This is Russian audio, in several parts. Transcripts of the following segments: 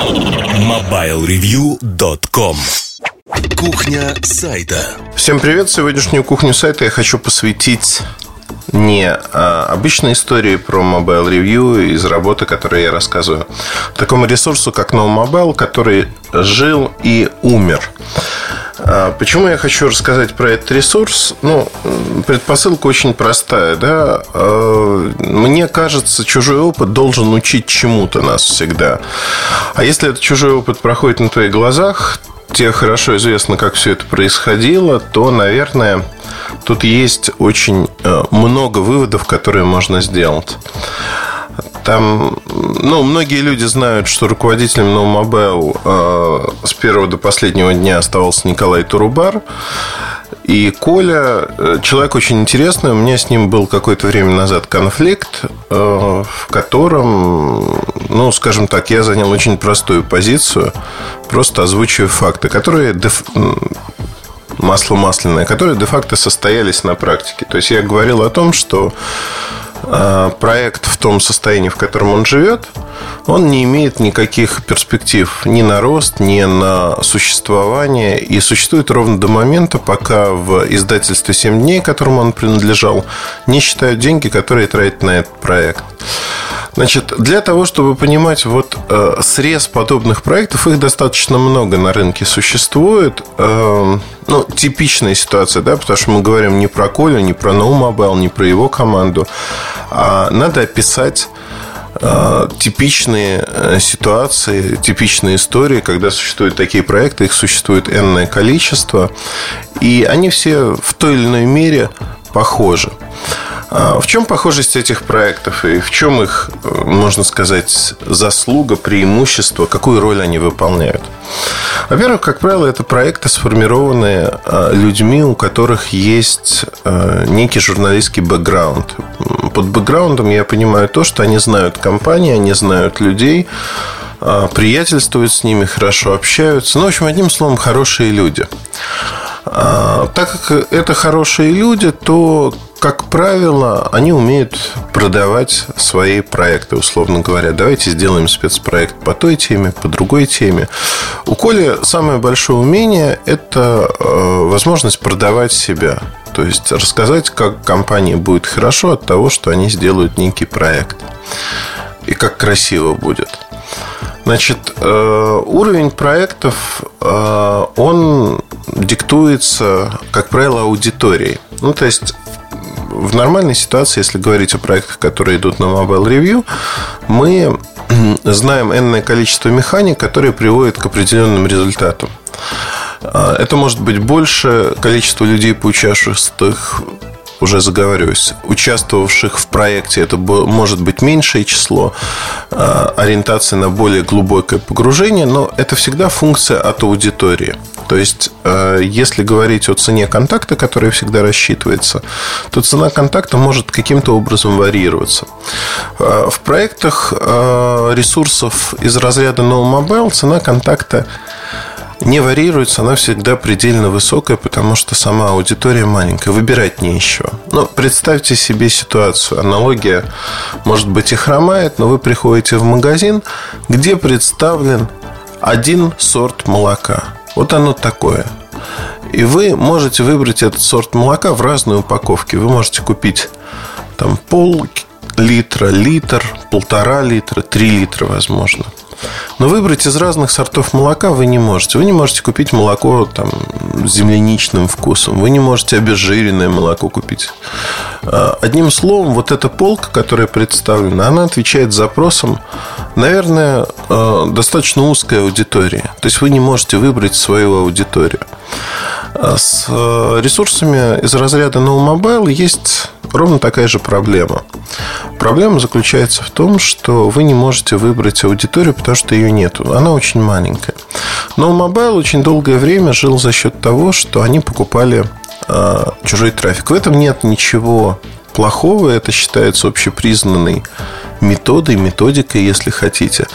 MobileReview.com Кухня сайта Всем привет! Сегодняшнюю кухню сайта я хочу посвятить не а, обычной истории про Mobile Review из работы, которую я рассказываю, такому ресурсу, как No Mobile, который жил и умер. А, почему я хочу рассказать про этот ресурс? Ну, предпосылка очень простая, да. А, мне кажется, чужой опыт должен учить чему-то нас всегда. А если этот чужой опыт проходит на твоих глазах, тебе хорошо известно, как все это происходило, то, наверное, тут есть очень э, много выводов, которые можно сделать. Там, ну, многие люди знают, что руководителем No Mobile э, с первого до последнего дня оставался Николай Турубар. И Коля, э, человек очень интересный, у меня с ним был какое-то время назад конфликт, э, в котором, ну, скажем так, я занял очень простую позицию, просто озвучиваю факты, которые деф... масло масляное, которые де-факто состоялись на практике. То есть я говорил о том, что проект в том состоянии, в котором он живет, он не имеет никаких перспектив ни на рост, ни на существование. И существует ровно до момента, пока в издательстве «7 дней», которому он принадлежал, не считают деньги, которые тратят на этот проект. Значит, для того, чтобы понимать вот э, срез подобных проектов, их достаточно много на рынке существует. Э, ну, типичная ситуация, да, потому что мы говорим не про Колю, не про No не про его команду, а надо описать э, типичные э, ситуации, типичные истории, когда существуют такие проекты, их существует энное количество, и они все в той или иной мере похожи. А в чем похожесть этих проектов и в чем их, можно сказать, заслуга, преимущество, какую роль они выполняют? Во-первых, как правило, это проекты, сформированные а, людьми, у которых есть а, некий журналистский бэкграунд. Под бэкграундом я понимаю то, что они знают компании, они знают людей, приятельствуют с ними, хорошо общаются. Ну, в общем, одним словом, хорошие люди. Так как это хорошие люди, то как правило, они умеют продавать свои проекты, условно говоря. Давайте сделаем спецпроект по той теме, по другой теме. У Коли самое большое умение – это э, возможность продавать себя. То есть рассказать, как компании будет хорошо от того, что они сделают некий проект. И как красиво будет. Значит, э, уровень проектов, э, он диктуется, как правило, аудиторией. Ну, то есть в нормальной ситуации, если говорить о проектах, которые идут на Mobile Review, мы знаем энное количество механик, которые приводят к определенным результатам. Это может быть больше количество людей, поучаствовавших уже заговариваюсь, участвовавших в проекте, это может быть меньшее число, а, ориентация на более глубокое погружение, но это всегда функция от аудитории. То есть, а, если говорить о цене контакта, которая всегда рассчитывается, то цена контакта может каким-то образом варьироваться. А, в проектах ресурсов из разряда No Mobile цена контакта не варьируется, она всегда предельно высокая, потому что сама аудитория маленькая, выбирать не еще. Но представьте себе ситуацию, аналогия, может быть, и хромает, но вы приходите в магазин, где представлен один сорт молока. Вот оно такое. И вы можете выбрать этот сорт молока в разной упаковке. Вы можете купить там пол литра, литр, полтора литра, три литра, возможно. Но выбрать из разных сортов молока вы не можете. Вы не можете купить молоко там, с земляничным вкусом. Вы не можете обезжиренное молоко купить. А, одним словом, вот эта полка, которая представлена, она отвечает запросам, наверное, а, достаточно узкой аудитории. То есть вы не можете выбрать свою аудиторию. А с ресурсами из разряда No Mobile есть ровно такая же проблема. Проблема заключается в том, что вы не можете выбрать аудиторию, потому что ее нет. Она очень маленькая. Но Mobile очень долгое время жил за счет того, что они покупали э, чужой трафик. В этом нет ничего плохого. Это считается общепризнанной методой, методикой, если хотите.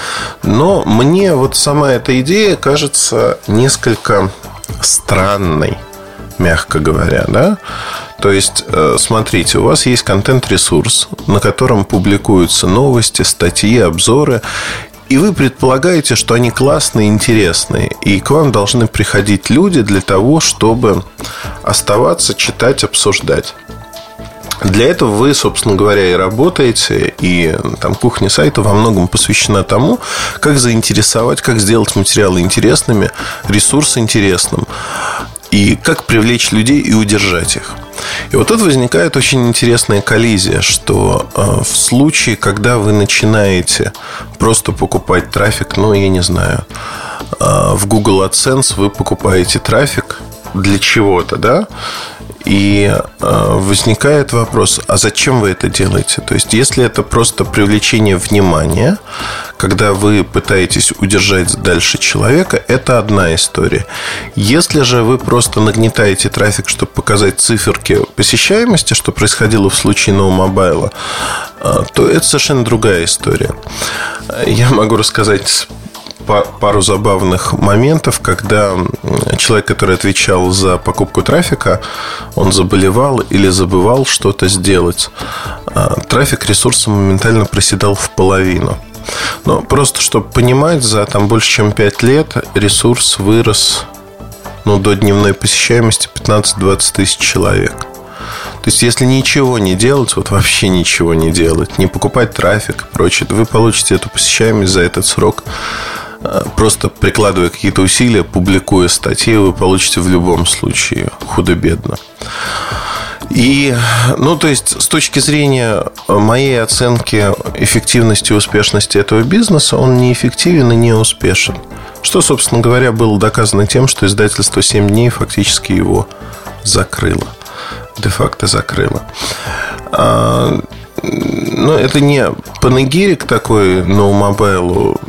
Но мне вот сама эта идея кажется несколько странной мягко говоря, да? То есть, э, смотрите, у вас есть контент-ресурс, на котором публикуются новости, статьи, обзоры, И вы предполагаете, что они классные, интересные. И к вам должны приходить люди для того, чтобы оставаться, читать, обсуждать. Для этого вы, собственно говоря, и работаете, и там кухня сайта во многом посвящена тому, как заинтересовать, как сделать материалы интересными, ресурс интересным, и как привлечь людей и удержать их. И вот тут возникает очень интересная коллизия, что э, в случае, когда вы начинаете просто покупать трафик, ну, я не знаю, э, в Google AdSense вы покупаете трафик для чего-то, да, и э, возникает вопрос, а зачем вы это делаете? То есть, если это просто привлечение внимания, когда вы пытаетесь удержать дальше человека, это одна история. Если же вы просто нагнетаете трафик, чтобы показать циферки посещаемости, что происходило в случае ноу-мобайла, э, то это совершенно другая история. Я могу рассказать пару забавных моментов, когда человек, который отвечал за покупку трафика, он заболевал или забывал что-то сделать. А трафик ресурса моментально проседал в половину. Но просто, чтобы понимать, за там больше чем 5 лет ресурс вырос ну, до дневной посещаемости 15-20 тысяч человек. То есть, если ничего не делать, вот вообще ничего не делать, не покупать трафик и прочее, то вы получите эту посещаемость за этот срок просто прикладывая какие-то усилия, публикуя статьи, вы получите в любом случае худо-бедно. И, ну, то есть, с точки зрения моей оценки эффективности и успешности этого бизнеса, он неэффективен и не успешен. Что, собственно говоря, было доказано тем, что издательство 7 дней фактически его закрыло. Де-факто закрыло. А, но это не панегирик такой ноу-мобайлу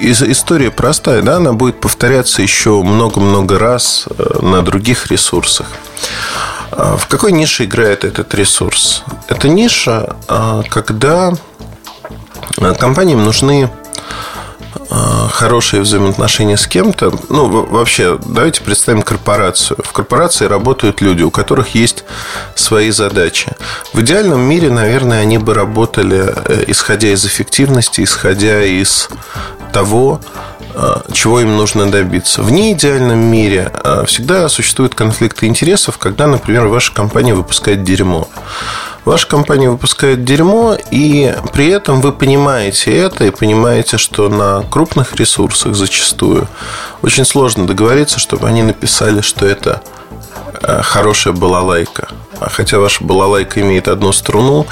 история простая, да, она будет повторяться еще много-много раз э, на других ресурсах. А в какой нише играет этот ресурс? Это ниша, а, когда а, компаниям нужны хорошие взаимоотношения с кем-то. Ну, вообще, давайте представим корпорацию. В корпорации работают люди, у которых есть свои задачи. В идеальном мире, наверное, они бы работали, э, исходя из эффективности, исходя из того, чего им нужно добиться. В неидеальном мире э, всегда существуют конфликты интересов, когда, например, ваша компания выпускает дерьмо. Ваша компания выпускает дерьмо, и при этом вы понимаете это и понимаете, что на крупных ресурсах зачастую очень сложно договориться, чтобы они написали, что это э, хорошая балалайка. А хотя ваша балалайка имеет одну струну,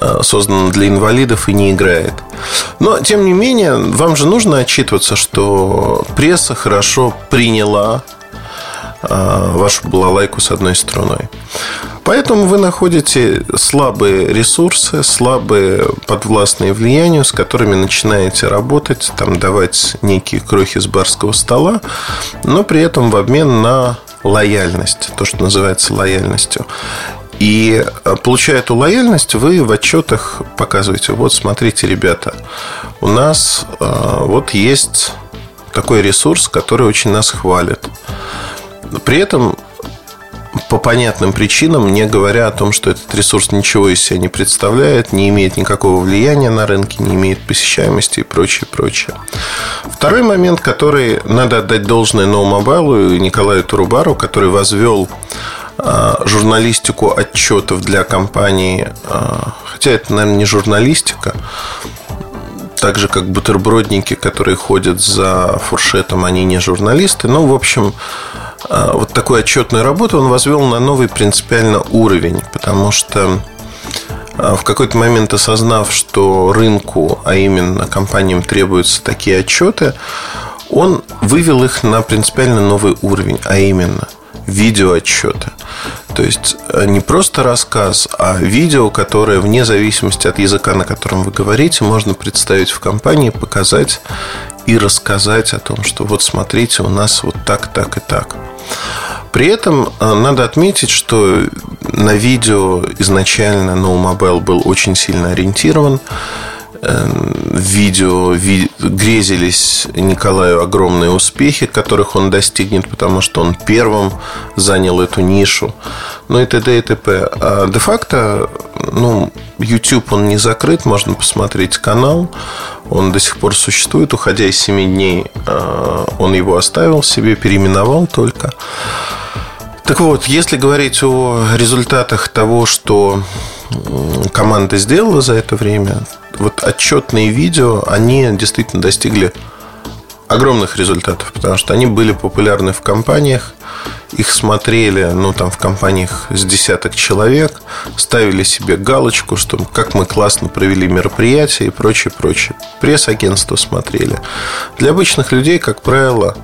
э, создана для инвалидов и не играет. Но, тем не менее, вам же нужно отчитываться, что пресса хорошо приняла э, вашу балалайку с одной струной. Поэтому вы находите слабые ресурсы, слабые подвластные влиянию, с которыми начинаете работать, там давать некие крохи с барского стола, но при этом в обмен на лояльность, то, что называется лояльностью. И э, получая эту лояльность, вы в отчетах показываете, вот смотрите, ребята, у нас э, вот есть такой ресурс, который очень нас хвалит. При этом по понятным причинам, не говоря о том, что этот ресурс ничего из себя не представляет, не имеет никакого влияния на рынке, не имеет посещаемости и прочее, прочее. Второй момент, который надо отдать должное No Mobile и Николаю Турубару, который возвел а, журналистику отчетов для компании, а, хотя это, наверное, не журналистика, так же, как бутербродники, которые ходят за фуршетом, они не журналисты. Ну, в общем, вот такую отчетную работу он возвел на новый принципиально уровень, потому что а, в какой-то момент осознав, что рынку, а именно компаниям требуются такие отчеты, он вывел их на принципиально новый уровень, а именно видеоотчеты. То есть э, не просто рассказ, а видео, которое вне зависимости от языка, на котором вы говорите, можно представить в компании, показать и рассказать о том, что вот смотрите, у нас вот так, так и так. При этом э, надо отметить, что на видео изначально No Mobile был очень сильно ориентирован. Видео ви, грезились Николаю огромные успехи, которых он достигнет, потому что он первым занял эту нишу. Ну и т.д. и т.п. А де-факто, ну, YouTube, он не закрыт, можно посмотреть канал. Он до сих пор существует, уходя из 7 дней, а, он его оставил себе, переименовал только. Так вот, если говорить о результатах того, что команда сделала за это время, вот отчетные видео, они действительно достигли огромных результатов, потому что они были популярны в компаниях, их смотрели, ну, там, в компаниях с десяток человек, ставили себе галочку, что как мы классно провели мероприятие и прочее, прочее. Пресс-агентство смотрели. Для обычных людей, как правило,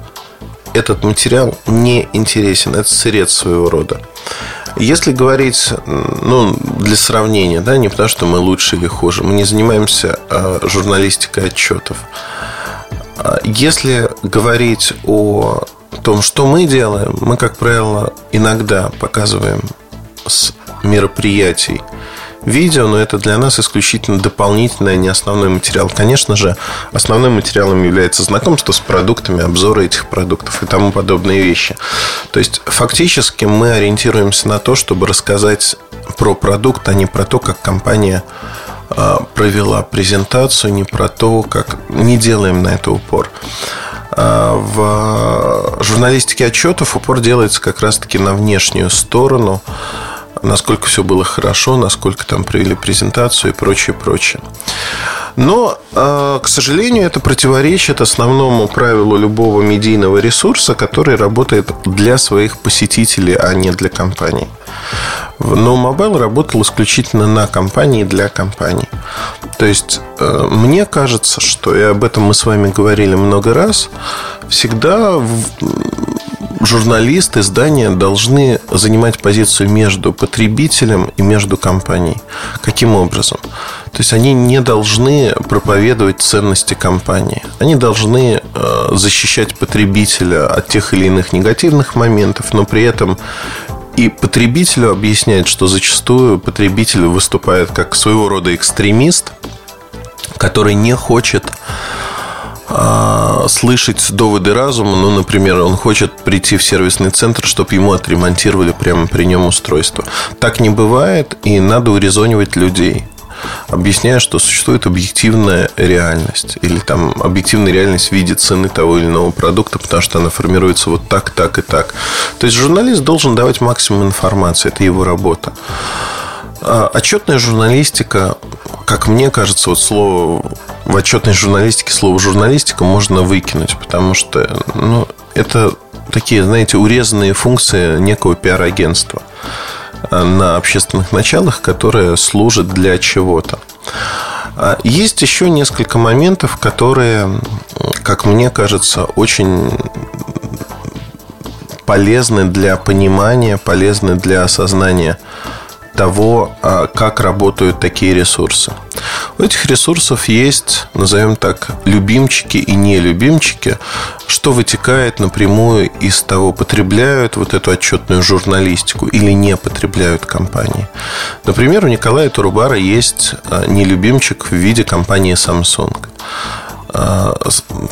этот материал не интересен. Это сырец своего рода. Если говорить, ну, для сравнения, да, не потому что мы лучше или хуже, мы не занимаемся а, журналистикой отчетов. А если говорить о том, что мы делаем, мы, как правило, иногда показываем с мероприятий видео, но это для нас исключительно дополнительный, а не основной материал. Конечно же, основным материалом является знакомство с продуктами, обзоры этих продуктов и тому подобные вещи. То есть, фактически мы ориентируемся на то, чтобы рассказать про продукт, а не про то, как компания а, провела презентацию, не про то, как не делаем на это упор. А, в журналистике отчетов упор делается как раз-таки на внешнюю сторону насколько все было хорошо, насколько там провели презентацию и прочее, прочее. Но, а, к сожалению, это противоречит основному правилу любого медийного ресурса, который работает для своих посетителей, а не для компаний. Но Mobile работал исключительно на компании для компаний. То есть, э, мне кажется, что, и об этом мы с вами говорили много раз, всегда журналисты, издания должны занимать позицию между потребителем и между компанией. Каким образом? То есть они не должны проповедовать ценности компании. Они должны э, защищать потребителя от тех или иных негативных моментов, но при этом и потребителю объяснять, что зачастую потребитель выступает как своего рода экстремист, который не хочет а, слышать доводы разума. Ну, например, он хочет прийти в сервисный центр, чтобы ему отремонтировали прямо при нем устройство. Так не бывает, и надо урезонивать людей объясняя, что существует объективная реальность или там объективная реальность в виде цены того или иного продукта, потому что она формируется вот так, так и так. То есть журналист должен давать максимум информации, это его работа. А, отчетная журналистика, как мне кажется, вот слово в отчетной журналистике слово журналистика можно выкинуть, потому что ну, это такие, знаете, урезанные функции некого пиар-агентства а, на общественных началах, которое служит для чего-то. А, есть еще несколько моментов, которые, как мне кажется, очень полезны для понимания, полезны для осознания того, а, как работают такие ресурсы. У этих ресурсов есть, назовем так, любимчики и нелюбимчики, что вытекает напрямую из того, потребляют вот эту отчетную журналистику или не потребляют компании. Например, у Николая Турубара есть а, нелюбимчик в виде компании Samsung. А,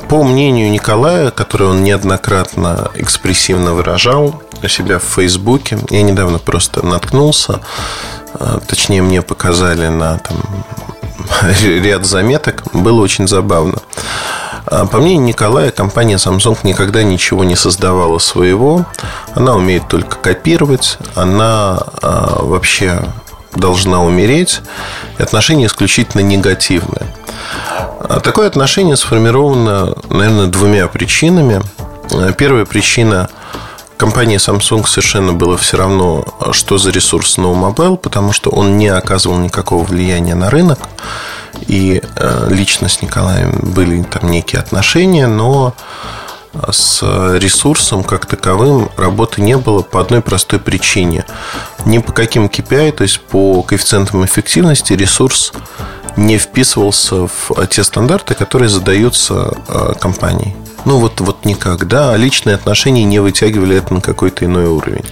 по мнению Николая, который он неоднократно экспрессивно выражал у себя в Фейсбуке, я недавно просто наткнулся, а, точнее мне показали на там, ряд заметок, было очень забавно. А, по мнению Николая, компания Samsung никогда ничего не создавала своего. Она умеет только копировать. Она вообще должна умереть. И отношение исключительно негативное. А такое отношение сформировано, наверное, двумя причинами. Первая причина компании Samsung совершенно было все равно, что за ресурс No Mobile, потому что он не оказывал никакого влияния на рынок. И э, лично с Николаем были там некие отношения, но с ресурсом как таковым работы не было по одной простой причине. Ни по каким KPI, то есть по коэффициентам эффективности ресурс не вписывался в те стандарты, которые задаются э, компанией. Ну, вот, вот никак, да. А личные отношения не вытягивали это на какой-то иной уровень.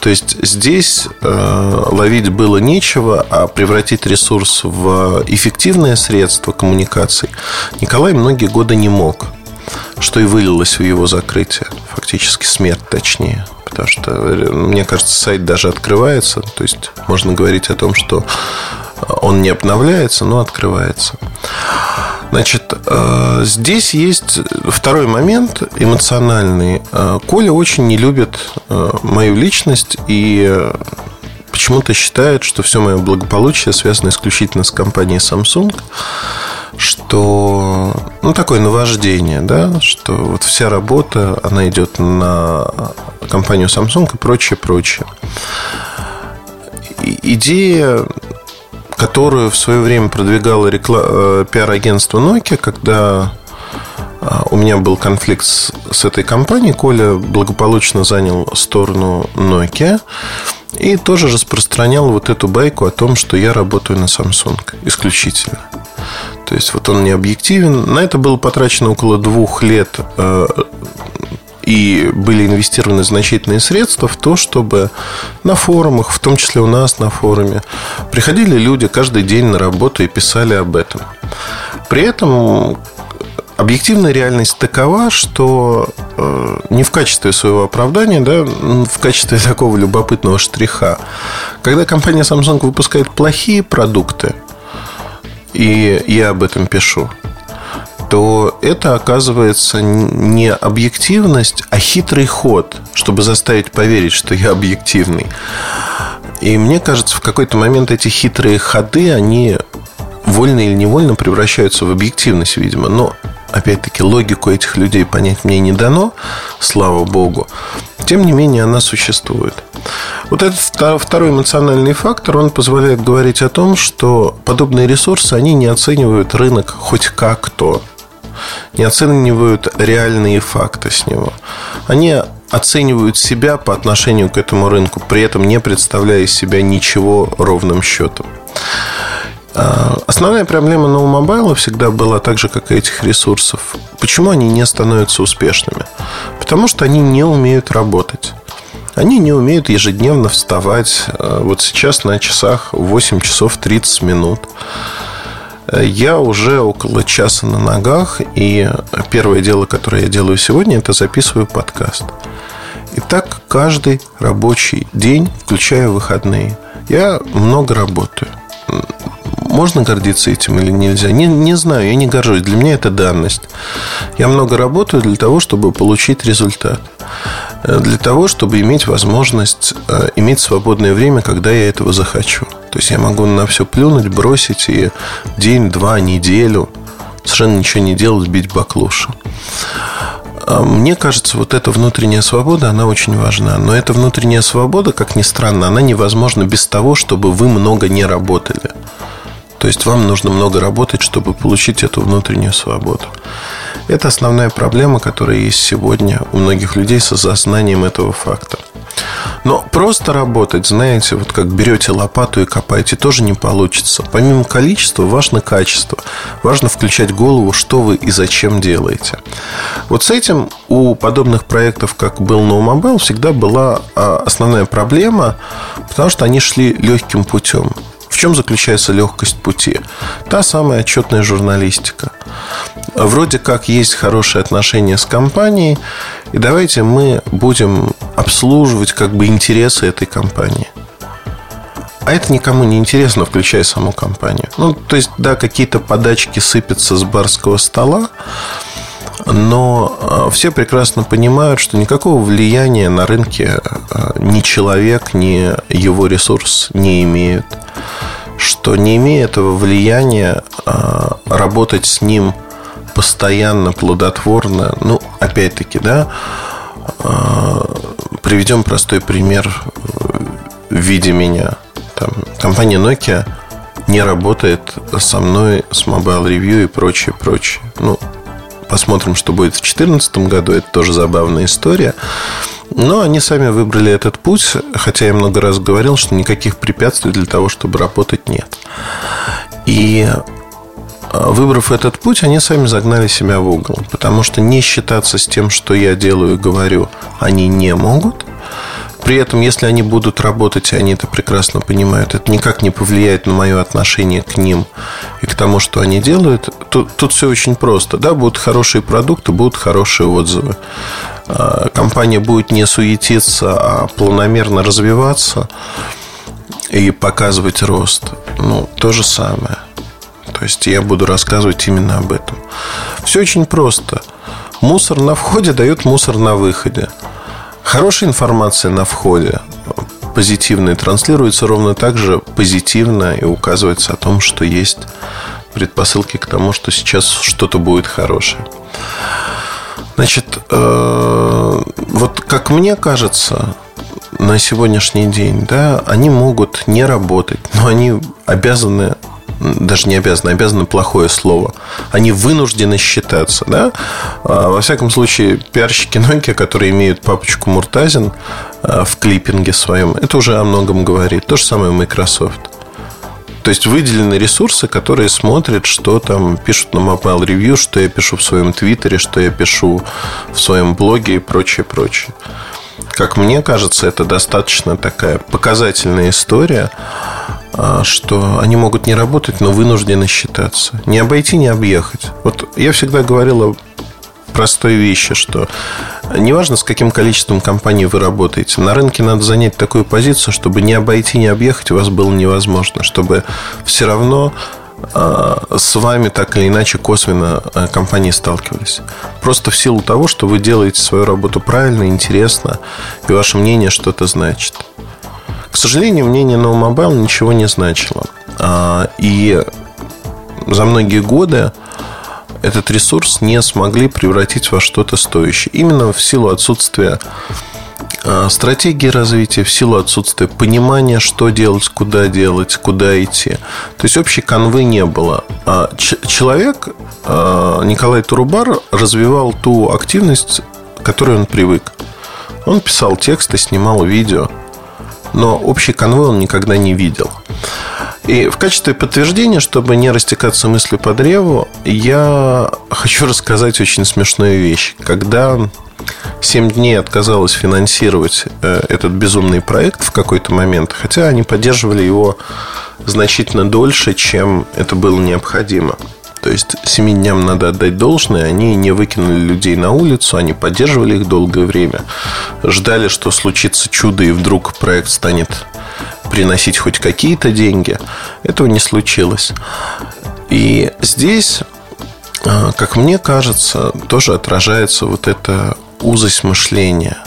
То есть здесь э, ловить было нечего, а превратить ресурс в эффективное средство коммуникаций Николай многие годы не мог, что и вылилось в его закрытие, фактически смерть точнее. Потому что, мне кажется, сайт даже открывается. То есть можно говорить о том, что он не обновляется, но открывается. Значит, э, здесь есть второй момент эмоциональный. Э, Коля очень не любит э, мою личность и почему-то считает, что все мое благополучие связано исключительно с компанией Samsung, что ну такое наваждение, да, что вот вся работа она идет на компанию Samsung и прочее, прочее. идея которую в свое время продвигало рекла... Э, пиар-агентство Nokia, когда э, у меня был конфликт с, с этой компанией. Коля благополучно занял сторону Nokia и тоже распространял вот эту байку о том, что я работаю на Samsung исключительно. То есть вот он не объективен. На это было потрачено около двух лет э, и были инвестированы значительные средства в то, чтобы на форумах, в том числе у нас на форуме, приходили люди каждый день на работу и писали об этом. При этом объективная реальность такова, что э, не в качестве своего оправдания, да, в качестве такого любопытного штриха, когда компания Samsung выпускает плохие продукты, и я об этом пишу, то это оказывается не объективность, а хитрый ход, чтобы заставить поверить, что я объективный. И мне кажется, в какой-то момент эти хитрые ходы, они вольно или невольно превращаются в объективность, видимо. Но, опять-таки, логику этих людей понять мне не дано, слава богу. Тем не менее, она существует. Вот этот второй эмоциональный фактор, он позволяет говорить о том, что подобные ресурсы, они не оценивают рынок хоть как-то не оценивают реальные факты с него. Они оценивают себя по отношению к этому рынку, при этом не представляя из себя ничего ровным счетом. А, основная проблема нового мобайла всегда была так же, как и этих ресурсов. Почему они не становятся успешными? Потому что они не умеют работать. Они не умеют ежедневно вставать. А, вот сейчас на часах 8 часов 30 минут. Я уже около часа на ногах, и первое дело, которое я делаю сегодня, это записываю подкаст. И так каждый рабочий день, включая выходные, я много работаю. Можно гордиться этим или нельзя? Не, не знаю, я не горжусь. Для меня это данность. Я много работаю для того, чтобы получить результат. Э, для того, чтобы иметь возможность э, иметь свободное время, когда я этого захочу. То есть я могу на все плюнуть, бросить и день, два, неделю совершенно ничего не делать, бить баклуши. А мне кажется, вот эта внутренняя свобода, она очень важна. Но эта внутренняя свобода, как ни странно, она невозможна без того, чтобы вы много не работали. То есть вам нужно много работать, чтобы получить эту внутреннюю свободу. Это основная проблема, которая есть сегодня у многих людей с осознанием этого факта. Но просто работать, знаете, вот как берете лопату и копаете, тоже не получится. Помимо количества, важно качество. Важно включать голову, что вы и зачем делаете. Вот с этим у подобных проектов, как был No Mobile, всегда была а, основная проблема, потому что они шли легким путем. Чем заключается легкость пути? Та самая отчетная журналистика. Вроде как есть хорошие отношения с компанией, и давайте мы будем обслуживать как бы интересы этой компании. А это никому не интересно, включая саму компанию. Ну, то есть, да, какие-то подачки сыпятся с барского стола, но э, все прекрасно понимают, что никакого влияния на рынке э, ни человек, ни его ресурс не имеют. Что не имея этого влияния, э, работать с ним постоянно, плодотворно, ну, опять-таки, да, приведем простой пример в виде меня. Там, компания Nokia не работает со мной с Mobile Review и прочее, прочее. Ну, Посмотрим, что будет в 2014 году. Это тоже забавная история. Но они сами выбрали этот путь, хотя я много раз говорил, что никаких препятствий для того, чтобы работать, нет. И выбрав этот путь, они сами загнали себя в угол. Потому что не считаться с тем, что я делаю и говорю, они не могут. При этом, если они будут работать, они это прекрасно понимают, это никак не повлияет на мое отношение к ним и к тому, что они делают. Тут, тут все очень просто. Да, будут хорошие продукты, будут хорошие отзывы. А, компания будет не суетиться, а планомерно развиваться и показывать рост. Ну, то же самое. То есть я буду рассказывать именно об этом. Все очень просто. Мусор на входе дает мусор на выходе. Хорошая информация на входе, позитивная, транслируется ровно так же позитивно и указывается о том, что есть предпосылки к тому, что сейчас что-то будет хорошее. Значит, э, вот как мне кажется, на сегодняшний день, да, они могут не работать, но они обязаны даже не обязаны, обязаны плохое слово. Они вынуждены считаться, да? А, во всяком случае, пиарщики Nokia, которые имеют папочку Муртазин а, в клиппинге своем, это уже о многом говорит. То же самое Microsoft. То есть выделены ресурсы, которые смотрят, что там пишут на Mobile Review, что я пишу в своем Твиттере, что я пишу в своем блоге и прочее, прочее. Как мне кажется, это достаточно такая показательная история что они могут не работать, но вынуждены считаться. Не обойти, не объехать. Вот я всегда говорил о простой вещи, что неважно, с каким количеством компаний вы работаете, на рынке надо занять такую позицию, чтобы не обойти, не объехать вас было невозможно, чтобы все равно а, с вами так или иначе косвенно а, компании сталкивались. Просто в силу того, что вы делаете свою работу правильно, интересно, и ваше мнение что-то значит. К сожалению, мнение No Mobile ничего не значило. А, и за многие годы этот ресурс не смогли превратить во что-то стоящее. Именно в силу отсутствия а, стратегии развития, в силу отсутствия понимания, что делать, куда делать, куда идти. То есть общей канвы не было. А человек, Николай Турубар, развивал ту активность, к которой он привык. Он писал тексты, снимал видео – но общий конвой он никогда не видел. И в качестве подтверждения, чтобы не растекаться мыслью по древу, я хочу рассказать очень смешную вещь. Когда 7 дней отказалась финансировать э, этот безумный проект в какой-то момент, хотя они поддерживали его значительно дольше, чем это было необходимо. То есть семи надо отдать должное, они не выкинули людей на улицу, они поддерживали их долгое время, ждали, что случится чудо, и вдруг проект станет приносить хоть какие-то деньги. Этого не случилось. И здесь, а, как мне кажется, тоже отражается вот эта узость мышления.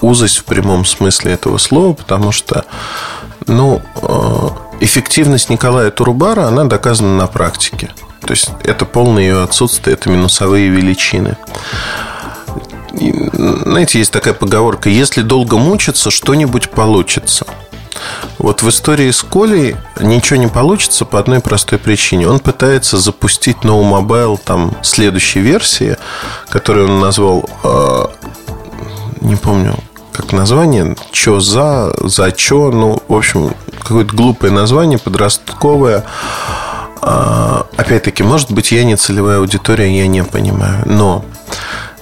Узость в прямом смысле этого слова, потому что, ну, а, эффективность Николая Турубара, она доказана на практике. То есть это полное ее отсутствие, это минусовые величины. И, знаете, есть такая поговорка, если долго мучиться, что-нибудь получится. Вот в истории с Колей ничего не получится по одной простой причине. Он пытается запустить No Mobile там следующей версии, которую он назвал, э, не помню, как название, чё за, за чё, ну, в общем, какое-то глупое название, подростковое. А, опять-таки, может быть, я не целевая аудитория, я не понимаю. Но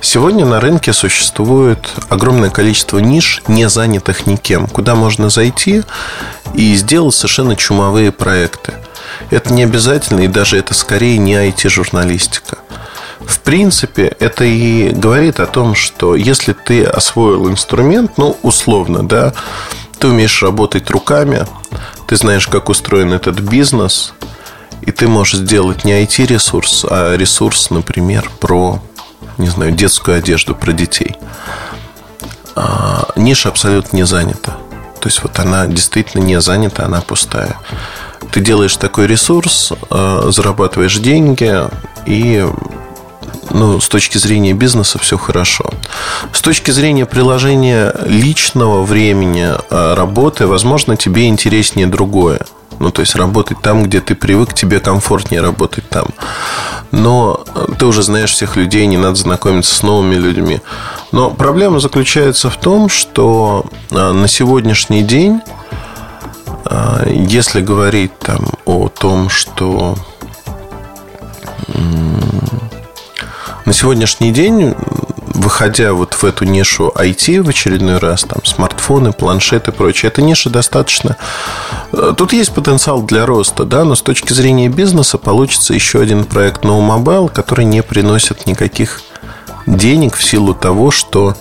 сегодня на рынке существует огромное количество ниш, не занятых никем, куда можно зайти и сделать совершенно чумовые проекты. Это не обязательно, и даже это скорее не IT-журналистика. В принципе, это и говорит о том, что если ты освоил инструмент, ну, условно, да, ты умеешь работать руками, ты знаешь, как устроен этот бизнес – и ты можешь сделать не IT-ресурс, а ресурс, например, про, не знаю, детскую одежду, про детей. А, ниша абсолютно не занята. То есть вот она действительно не занята, она пустая. Ты делаешь такой ресурс, а, зарабатываешь деньги и ну, с точки зрения бизнеса все хорошо. С точки зрения приложения личного времени а, работы, возможно, тебе интереснее другое. Ну, то есть работать там, где ты привык, тебе комфортнее работать там. Но ты уже знаешь всех людей, не надо знакомиться с новыми людьми. Но проблема заключается в том, что а, на сегодняшний день, если говорить там о том, что на сегодняшний день выходя вот в эту нишу IT в очередной раз, там смартфоны, планшеты и прочее, эта ниша достаточно... Э, тут есть потенциал для роста, да, но с точки зрения бизнеса получится еще один проект No Mobile, который не приносит никаких денег в силу того, что,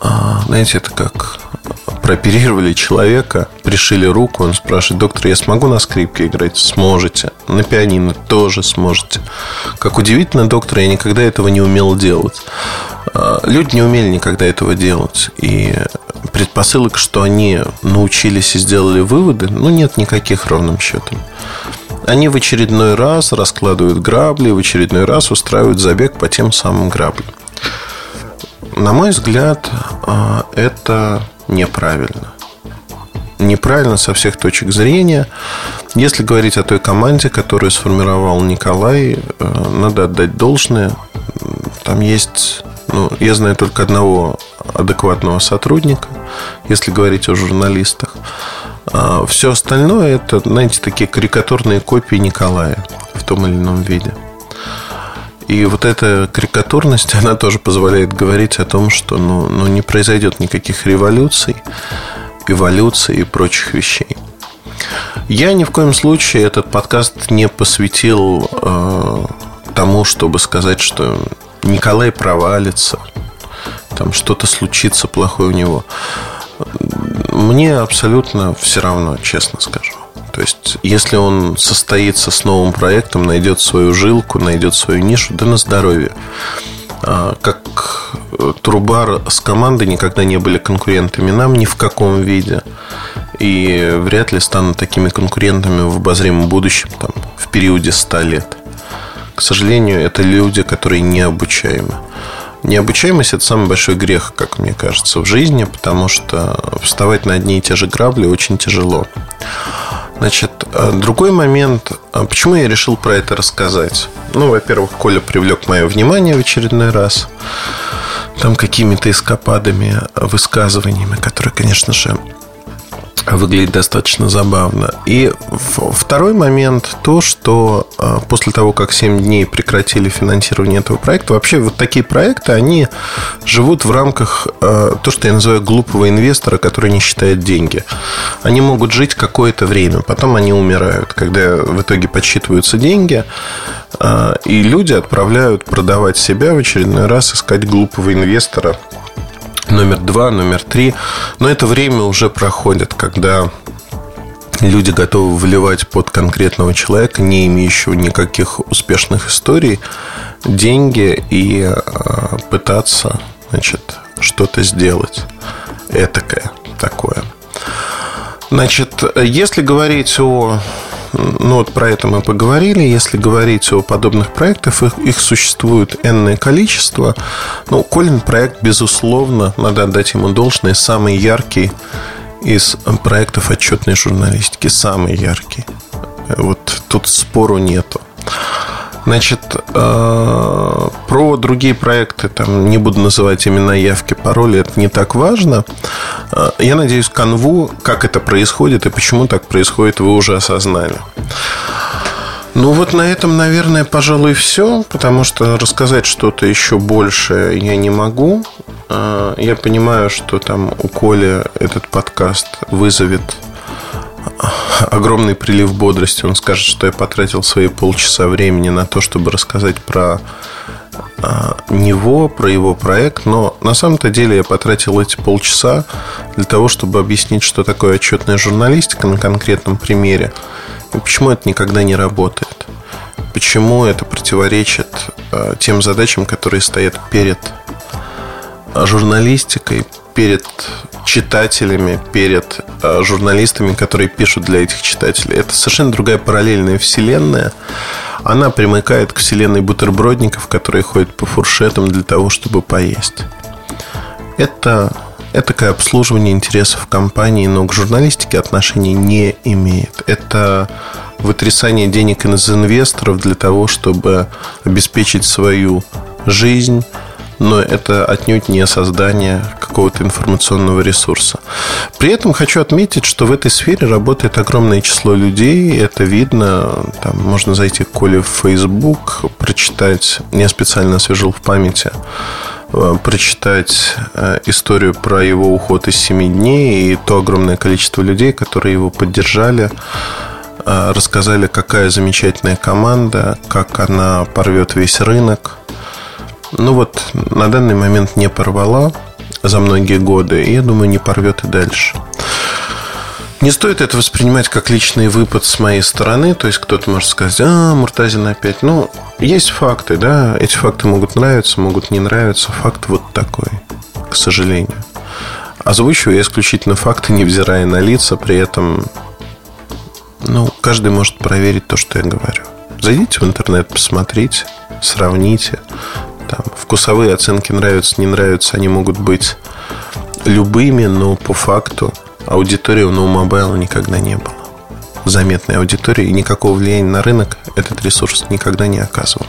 а, знаете, это как прооперировали человека, пришили руку, он спрашивает, доктор, я смогу на скрипке играть? Сможете. На пианино тоже сможете. Как удивительно, доктор, я никогда этого не умел делать. А, люди не умели никогда этого делать. И предпосылок, что они научились и сделали выводы, ну, нет никаких ровным счетом. Они в очередной раз раскладывают грабли, в очередной раз устраивают забег по тем самым граблям. На мой взгляд, а, это неправильно. Неправильно со всех точек зрения. Если говорить о той команде, которую сформировал Николай, э, надо отдать должное. Там есть, ну, я знаю только одного адекватного сотрудника, если говорить о журналистах. А все остальное это, знаете, такие карикатурные копии Николая в том или ином виде. И вот эта карикатурность, она тоже позволяет говорить о том, что ну, ну, не произойдет никаких революций, эволюций и прочих вещей. Я ни в коем случае этот подкаст не посвятил э, тому, чтобы сказать, что Николай провалится, там что-то случится плохое у него. Мне абсолютно все равно, честно скажу. То есть, если он состоится с новым проектом, найдет свою жилку, найдет свою нишу, да на здоровье. А, как э, Трубар с командой никогда не были конкурентами нам ни в каком виде. И вряд ли станут такими конкурентами в обозримом будущем, там, в периоде 100 лет. К сожалению, это люди, которые необучаемы. Необучаемость – это самый большой грех, как мне кажется, в жизни, потому что вставать на одни и те же грабли очень тяжело. Значит, э, другой момент. А почему я решил про это рассказать? Ну, во-первых, Коля привлек мое внимание в очередной раз. Там какими-то эскападами, высказываниями, которые, конечно же, выглядит достаточно забавно. И второй момент то, что а, после того, как 7 дней прекратили финансирование этого проекта, вообще вот такие проекты, они живут в рамках а, то, что я называю глупого инвестора, который не считает деньги. Они могут жить какое-то время, потом они умирают, когда в итоге подсчитываются деньги, а, и люди отправляют продавать себя в очередной раз, искать глупого инвестора, номер два, номер три. Но это время уже проходит, когда люди готовы вливать под конкретного человека, не имеющего никаких успешных историй, деньги и а, пытаться значит, что-то сделать этакое такое. Значит, если говорить о ну вот про это мы поговорили. Если говорить о подобных проектах, их, их существует энное количество. Ну, Колин проект, безусловно, надо отдать ему должное, самый яркий из проектов отчетной журналистики. Самый яркий. Вот тут спору нету. Значит, э, про другие проекты, там не буду называть имена явки, пароли, это не так важно. Э, я надеюсь, канву, как это происходит и почему так происходит, вы уже осознали. Ну вот на этом, наверное, пожалуй, все, потому что рассказать что-то еще больше я не могу. Э, я понимаю, что там у Коли этот подкаст вызовет огромный прилив бодрости. Он скажет, что я потратил свои полчаса времени на то, чтобы рассказать про а, него, про его проект, но на самом-то деле я потратил эти полчаса для того, чтобы объяснить, что такое отчетная журналистика на конкретном примере и почему это никогда не работает. Почему это противоречит а, тем задачам, которые стоят перед журналистикой, перед читателями, перед э, журналистами, которые пишут для этих читателей. Это совершенно другая параллельная вселенная. Она примыкает к вселенной бутербродников, которые ходят по фуршетам для того, чтобы поесть. Это это такое обслуживание интересов компании, но к журналистике отношения не имеет. Это вытрясание денег из инвесторов для того, чтобы обеспечить свою жизнь, но это отнюдь не создание какого-то информационного ресурса. При этом хочу отметить, что в этой сфере работает огромное число людей. Это видно. Там можно зайти к Коле в Facebook, прочитать. Я специально освежил в памяти э, прочитать э, историю про его уход из 7 дней и то огромное количество людей, которые его поддержали, э, рассказали, какая замечательная команда, как она порвет весь рынок. Ну вот, на данный момент не порвала за многие годы, и я думаю, не порвет и дальше. Не стоит это воспринимать как личный выпад с моей стороны. То есть кто-то может сказать, а, Муртазин опять. Ну, есть факты, да. Эти факты могут нравиться, могут не нравиться. Факт вот такой, к сожалению. Озвучиваю я исключительно факты, невзирая на лица. При этом, ну, каждый может проверить то, что я говорю. Зайдите в интернет, посмотрите, сравните. Там, вкусовые оценки нравятся, не нравятся, они могут быть любыми, но по факту аудитории у NoMobile никогда не было. Заметной аудитории и никакого влияния на рынок этот ресурс никогда не оказывал.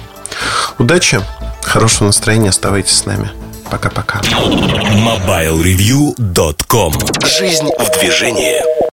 Удачи, хорошего настроения, оставайтесь с нами. Пока-пока. MobileReview.com Жизнь в движении.